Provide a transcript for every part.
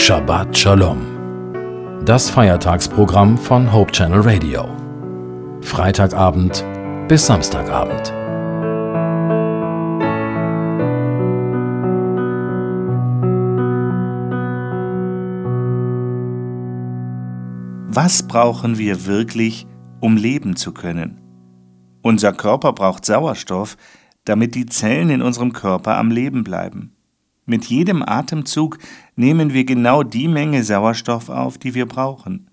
Shabbat Shalom. Das Feiertagsprogramm von Hope Channel Radio. Freitagabend bis Samstagabend. Was brauchen wir wirklich, um leben zu können? Unser Körper braucht Sauerstoff, damit die Zellen in unserem Körper am Leben bleiben. Mit jedem Atemzug nehmen wir genau die Menge Sauerstoff auf, die wir brauchen.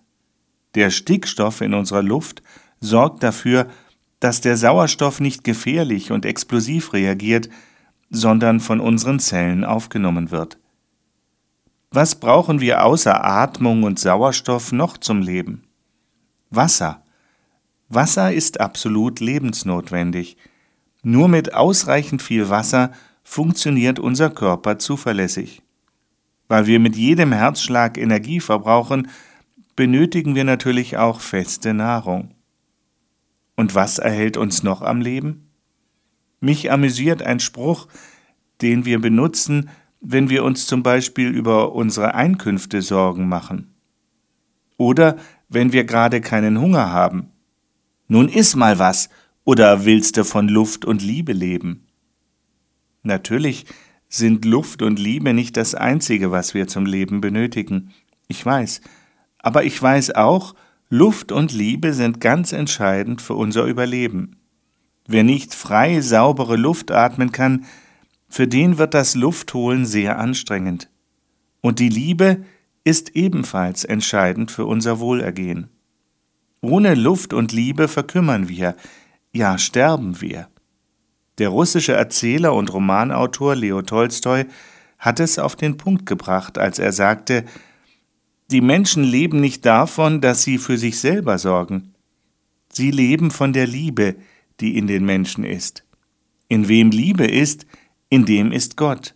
Der Stickstoff in unserer Luft sorgt dafür, dass der Sauerstoff nicht gefährlich und explosiv reagiert, sondern von unseren Zellen aufgenommen wird. Was brauchen wir außer Atmung und Sauerstoff noch zum Leben? Wasser. Wasser ist absolut lebensnotwendig. Nur mit ausreichend viel Wasser funktioniert unser Körper zuverlässig. Weil wir mit jedem Herzschlag Energie verbrauchen, benötigen wir natürlich auch feste Nahrung. Und was erhält uns noch am Leben? Mich amüsiert ein Spruch, den wir benutzen, wenn wir uns zum Beispiel über unsere Einkünfte Sorgen machen. Oder wenn wir gerade keinen Hunger haben. Nun iss mal was, oder willst du von Luft und Liebe leben? Natürlich sind Luft und Liebe nicht das Einzige, was wir zum Leben benötigen. Ich weiß. Aber ich weiß auch, Luft und Liebe sind ganz entscheidend für unser Überleben. Wer nicht frei saubere Luft atmen kann, für den wird das Luftholen sehr anstrengend. Und die Liebe ist ebenfalls entscheidend für unser Wohlergehen. Ohne Luft und Liebe verkümmern wir, ja sterben wir. Der russische Erzähler und Romanautor Leo Tolstoi hat es auf den Punkt gebracht, als er sagte, die Menschen leben nicht davon, dass sie für sich selber sorgen. Sie leben von der Liebe, die in den Menschen ist. In wem Liebe ist, in dem ist Gott.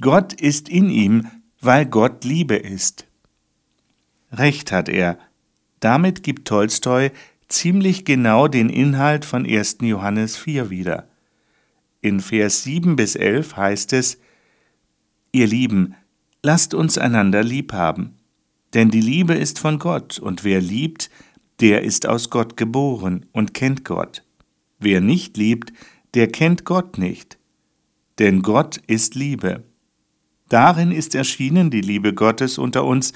Gott ist in ihm, weil Gott Liebe ist. Recht hat er. Damit gibt Tolstoi ziemlich genau den Inhalt von 1. Johannes 4 wieder. In Vers 7 bis 11 heißt es, Ihr Lieben, lasst uns einander lieb haben, denn die Liebe ist von Gott, und wer liebt, der ist aus Gott geboren und kennt Gott. Wer nicht liebt, der kennt Gott nicht, denn Gott ist Liebe. Darin ist erschienen die Liebe Gottes unter uns,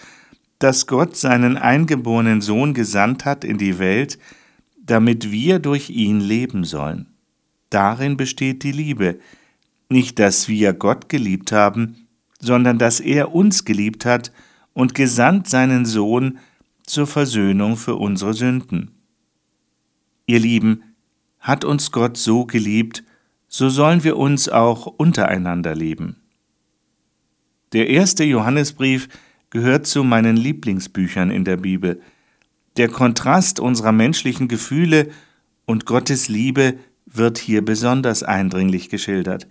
dass Gott seinen eingeborenen Sohn gesandt hat in die Welt, damit wir durch ihn leben sollen. Darin besteht die Liebe, nicht dass wir Gott geliebt haben, sondern dass er uns geliebt hat und gesandt seinen Sohn zur Versöhnung für unsere Sünden. Ihr Lieben, hat uns Gott so geliebt, so sollen wir uns auch untereinander lieben. Der erste Johannesbrief gehört zu meinen Lieblingsbüchern in der Bibel. Der Kontrast unserer menschlichen Gefühle und Gottes Liebe wird hier besonders eindringlich geschildert.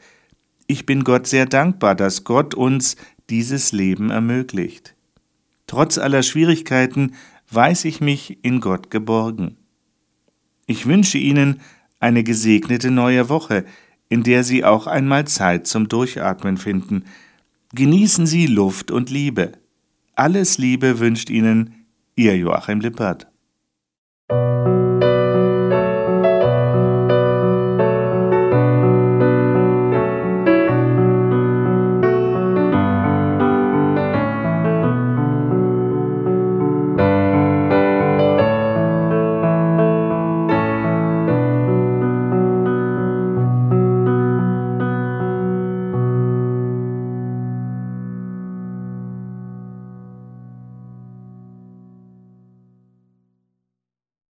Ich bin Gott sehr dankbar, dass Gott uns dieses Leben ermöglicht. Trotz aller Schwierigkeiten weiß ich mich in Gott geborgen. Ich wünsche Ihnen eine gesegnete neue Woche, in der Sie auch einmal Zeit zum Durchatmen finden. Genießen Sie Luft und Liebe. Alles Liebe wünscht Ihnen Ihr Joachim Lippert.